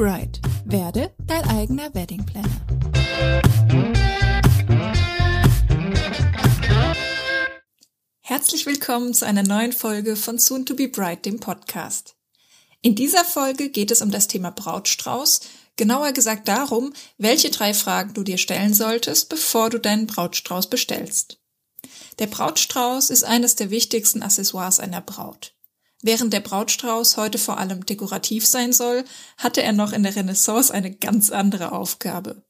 Bride. Werde dein eigener Wedding Planner. Herzlich willkommen zu einer neuen Folge von Soon to be Bride, dem Podcast. In dieser Folge geht es um das Thema Brautstrauß, genauer gesagt darum, welche drei Fragen du dir stellen solltest, bevor du deinen Brautstrauß bestellst. Der Brautstrauß ist eines der wichtigsten Accessoires einer Braut. Während der Brautstrauß heute vor allem dekorativ sein soll, hatte er noch in der Renaissance eine ganz andere Aufgabe.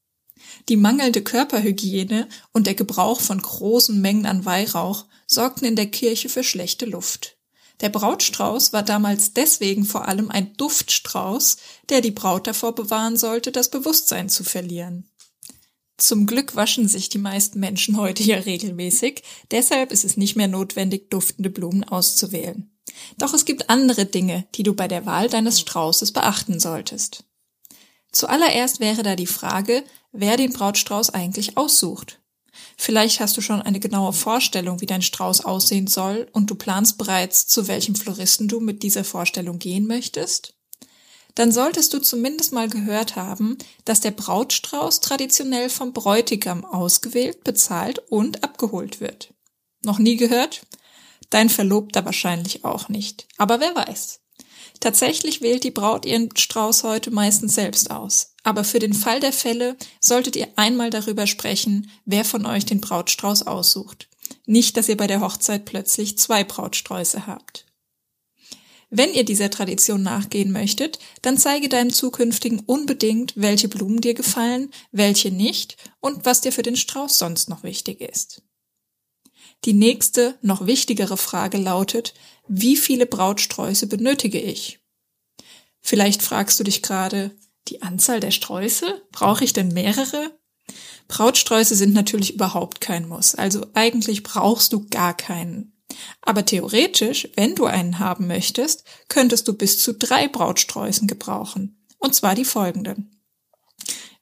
Die mangelnde Körperhygiene und der Gebrauch von großen Mengen an Weihrauch sorgten in der Kirche für schlechte Luft. Der Brautstrauß war damals deswegen vor allem ein Duftstrauß, der die Braut davor bewahren sollte, das Bewusstsein zu verlieren. Zum Glück waschen sich die meisten Menschen heute ja regelmäßig, deshalb ist es nicht mehr notwendig, duftende Blumen auszuwählen. Doch es gibt andere Dinge, die du bei der Wahl deines Straußes beachten solltest. Zuallererst wäre da die Frage, wer den Brautstrauß eigentlich aussucht. Vielleicht hast du schon eine genaue Vorstellung, wie dein Strauß aussehen soll und du planst bereits, zu welchem Floristen du mit dieser Vorstellung gehen möchtest. Dann solltest du zumindest mal gehört haben, dass der Brautstrauß traditionell vom Bräutigam ausgewählt, bezahlt und abgeholt wird. Noch nie gehört? Dein Verlobter wahrscheinlich auch nicht. Aber wer weiß. Tatsächlich wählt die Braut ihren Strauß heute meistens selbst aus. Aber für den Fall der Fälle solltet ihr einmal darüber sprechen, wer von euch den Brautstrauß aussucht. Nicht, dass ihr bei der Hochzeit plötzlich zwei Brautsträuße habt. Wenn ihr dieser Tradition nachgehen möchtet, dann zeige deinem Zukünftigen unbedingt, welche Blumen dir gefallen, welche nicht und was dir für den Strauß sonst noch wichtig ist. Die nächste, noch wichtigere Frage lautet, wie viele Brautsträuße benötige ich? Vielleicht fragst du dich gerade, die Anzahl der Sträuße? Brauche ich denn mehrere? Brautsträuße sind natürlich überhaupt kein Muss, also eigentlich brauchst du gar keinen. Aber theoretisch, wenn du einen haben möchtest, könntest du bis zu drei Brautsträußen gebrauchen. Und zwar die folgenden.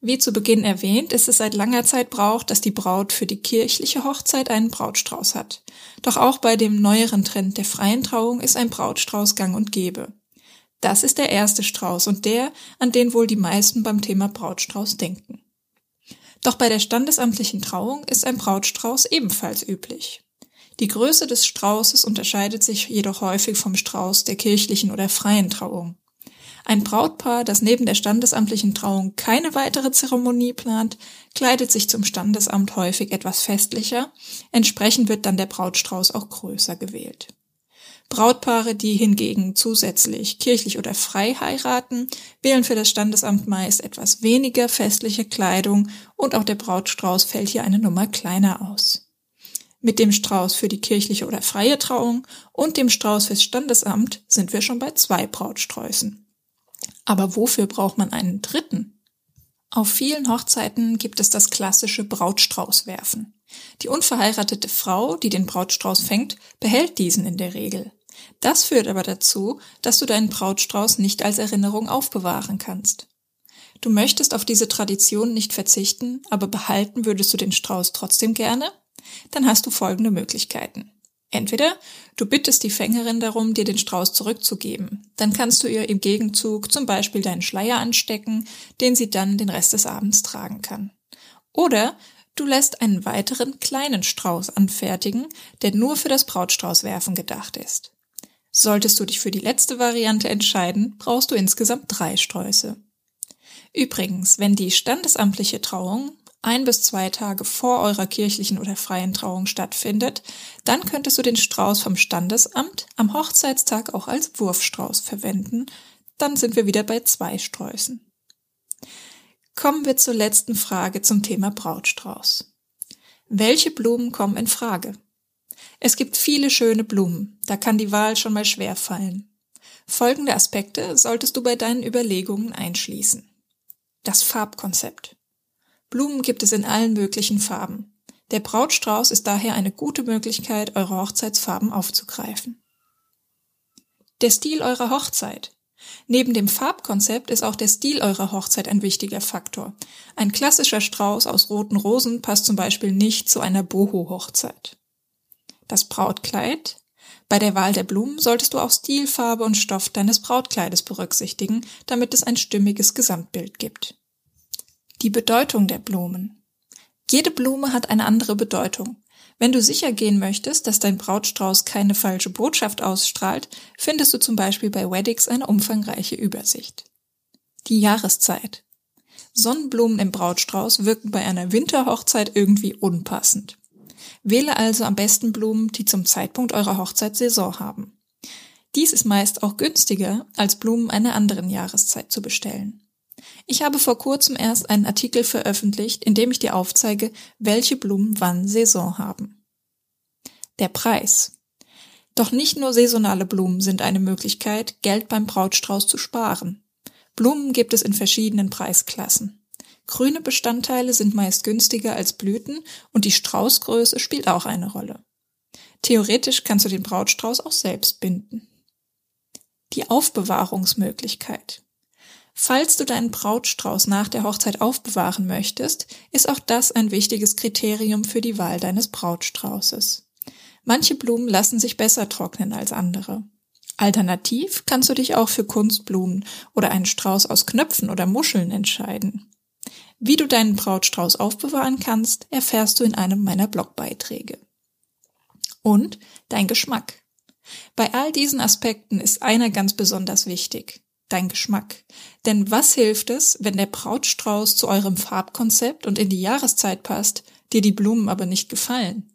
Wie zu Beginn erwähnt, ist es seit langer Zeit Brauch, dass die Braut für die kirchliche Hochzeit einen Brautstrauß hat. Doch auch bei dem neueren Trend der freien Trauung ist ein Brautstrauß gang und gäbe. Das ist der erste Strauß und der, an den wohl die meisten beim Thema Brautstrauß denken. Doch bei der standesamtlichen Trauung ist ein Brautstrauß ebenfalls üblich. Die Größe des Straußes unterscheidet sich jedoch häufig vom Strauß der kirchlichen oder freien Trauung. Ein Brautpaar, das neben der standesamtlichen Trauung keine weitere Zeremonie plant, kleidet sich zum Standesamt häufig etwas festlicher, entsprechend wird dann der Brautstrauß auch größer gewählt. Brautpaare, die hingegen zusätzlich kirchlich oder frei heiraten, wählen für das Standesamt meist etwas weniger festliche Kleidung und auch der Brautstrauß fällt hier eine Nummer kleiner aus. Mit dem Strauß für die kirchliche oder freie Trauung und dem Strauß fürs Standesamt sind wir schon bei zwei Brautsträußen. Aber wofür braucht man einen dritten? Auf vielen Hochzeiten gibt es das klassische Brautstraußwerfen. Die unverheiratete Frau, die den Brautstrauß fängt, behält diesen in der Regel. Das führt aber dazu, dass du deinen Brautstrauß nicht als Erinnerung aufbewahren kannst. Du möchtest auf diese Tradition nicht verzichten, aber behalten würdest du den Strauß trotzdem gerne? Dann hast du folgende Möglichkeiten. Entweder du bittest die Fängerin darum, dir den Strauß zurückzugeben. Dann kannst du ihr im Gegenzug zum Beispiel deinen Schleier anstecken, den sie dann den Rest des Abends tragen kann. Oder du lässt einen weiteren kleinen Strauß anfertigen, der nur für das Brautstraußwerfen gedacht ist. Solltest du dich für die letzte Variante entscheiden, brauchst du insgesamt drei Sträuße. Übrigens, wenn die standesamtliche Trauung ein bis zwei Tage vor eurer kirchlichen oder freien Trauung stattfindet, dann könntest du den Strauß vom Standesamt am Hochzeitstag auch als Wurfstrauß verwenden. Dann sind wir wieder bei zwei Sträußen. Kommen wir zur letzten Frage zum Thema Brautstrauß. Welche Blumen kommen in Frage? Es gibt viele schöne Blumen, da kann die Wahl schon mal schwer fallen. Folgende Aspekte solltest du bei deinen Überlegungen einschließen. Das Farbkonzept. Blumen gibt es in allen möglichen Farben. Der Brautstrauß ist daher eine gute Möglichkeit, eure Hochzeitsfarben aufzugreifen. Der Stil eurer Hochzeit. Neben dem Farbkonzept ist auch der Stil eurer Hochzeit ein wichtiger Faktor. Ein klassischer Strauß aus roten Rosen passt zum Beispiel nicht zu einer Boho-Hochzeit. Das Brautkleid. Bei der Wahl der Blumen solltest du auch Stilfarbe und Stoff deines Brautkleides berücksichtigen, damit es ein stimmiges Gesamtbild gibt. Die Bedeutung der Blumen. Jede Blume hat eine andere Bedeutung. Wenn du sicher gehen möchtest, dass dein Brautstrauß keine falsche Botschaft ausstrahlt, findest du zum Beispiel bei Weddings eine umfangreiche Übersicht. Die Jahreszeit. Sonnenblumen im Brautstrauß wirken bei einer Winterhochzeit irgendwie unpassend. Wähle also am besten Blumen, die zum Zeitpunkt eurer Hochzeitssaison haben. Dies ist meist auch günstiger, als Blumen einer anderen Jahreszeit zu bestellen. Ich habe vor kurzem erst einen Artikel veröffentlicht, in dem ich dir aufzeige, welche Blumen wann Saison haben. Der Preis. Doch nicht nur saisonale Blumen sind eine Möglichkeit, Geld beim Brautstrauß zu sparen. Blumen gibt es in verschiedenen Preisklassen. Grüne Bestandteile sind meist günstiger als Blüten und die Straußgröße spielt auch eine Rolle. Theoretisch kannst du den Brautstrauß auch selbst binden. Die Aufbewahrungsmöglichkeit. Falls du deinen Brautstrauß nach der Hochzeit aufbewahren möchtest, ist auch das ein wichtiges Kriterium für die Wahl deines Brautstraußes. Manche Blumen lassen sich besser trocknen als andere. Alternativ kannst du dich auch für Kunstblumen oder einen Strauß aus Knöpfen oder Muscheln entscheiden. Wie du deinen Brautstrauß aufbewahren kannst, erfährst du in einem meiner Blogbeiträge. Und dein Geschmack. Bei all diesen Aspekten ist einer ganz besonders wichtig. Dein Geschmack. Denn was hilft es, wenn der Brautstrauß zu eurem Farbkonzept und in die Jahreszeit passt, dir die Blumen aber nicht gefallen?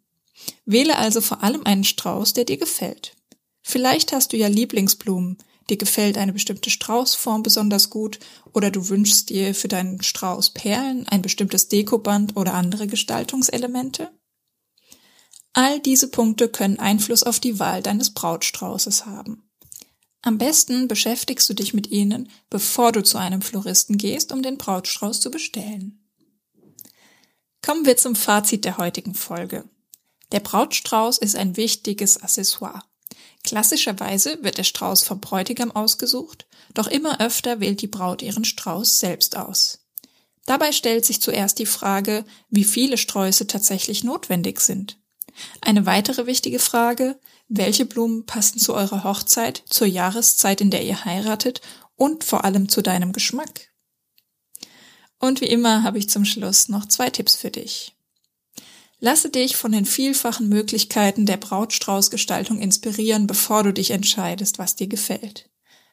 Wähle also vor allem einen Strauß, der dir gefällt. Vielleicht hast du ja Lieblingsblumen, dir gefällt eine bestimmte Straußform besonders gut oder du wünschst dir für deinen Strauß Perlen, ein bestimmtes Dekoband oder andere Gestaltungselemente? All diese Punkte können Einfluss auf die Wahl deines Brautstraußes haben. Am besten beschäftigst du dich mit ihnen, bevor du zu einem Floristen gehst, um den Brautstrauß zu bestellen. Kommen wir zum Fazit der heutigen Folge. Der Brautstrauß ist ein wichtiges Accessoire. Klassischerweise wird der Strauß vom Bräutigam ausgesucht, doch immer öfter wählt die Braut ihren Strauß selbst aus. Dabei stellt sich zuerst die Frage, wie viele Sträuße tatsächlich notwendig sind. Eine weitere wichtige Frage, welche Blumen passen zu eurer Hochzeit, zur Jahreszeit, in der ihr heiratet und vor allem zu deinem Geschmack? Und wie immer habe ich zum Schluss noch zwei Tipps für dich. Lasse dich von den vielfachen Möglichkeiten der Brautstraußgestaltung inspirieren, bevor du dich entscheidest, was dir gefällt.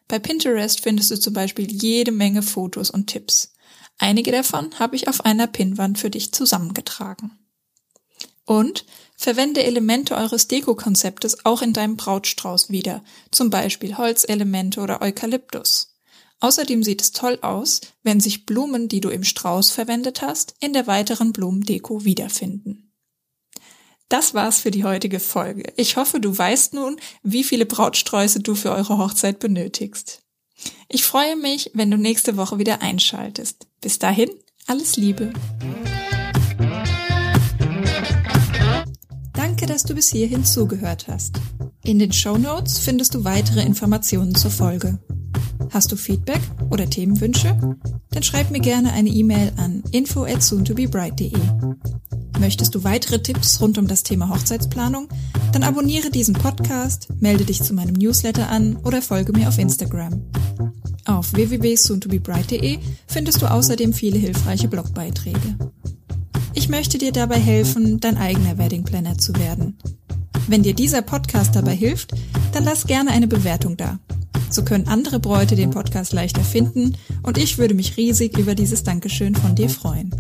Bei Pinterest findest du zum Beispiel jede Menge Fotos und Tipps. Einige davon habe ich auf einer Pinnwand für dich zusammengetragen. Und verwende Elemente eures Dekokonzeptes auch in deinem Brautstrauß wieder, zum Beispiel Holzelemente oder Eukalyptus. Außerdem sieht es toll aus, wenn sich Blumen, die du im Strauß verwendet hast, in der weiteren Blumendeko wiederfinden. Das war's für die heutige Folge. Ich hoffe, du weißt nun, wie viele Brautsträuße du für eure Hochzeit benötigst. Ich freue mich, wenn du nächste Woche wieder einschaltest. Bis dahin, alles Liebe. Danke, dass du bis hierhin zugehört hast. In den Show Notes findest du weitere Informationen zur Folge. Hast du Feedback oder Themenwünsche? Dann schreib mir gerne eine E-Mail an info at soontobebright.de. Möchtest du weitere Tipps rund um das Thema Hochzeitsplanung? Dann abonniere diesen Podcast, melde dich zu meinem Newsletter an oder folge mir auf Instagram. Auf www.soontobebright.de findest du außerdem viele hilfreiche Blogbeiträge. Ich möchte dir dabei helfen, dein eigener Wedding Planner zu werden. Wenn dir dieser Podcast dabei hilft, dann lass gerne eine Bewertung da. So können andere Bräute den Podcast leichter finden und ich würde mich riesig über dieses Dankeschön von dir freuen.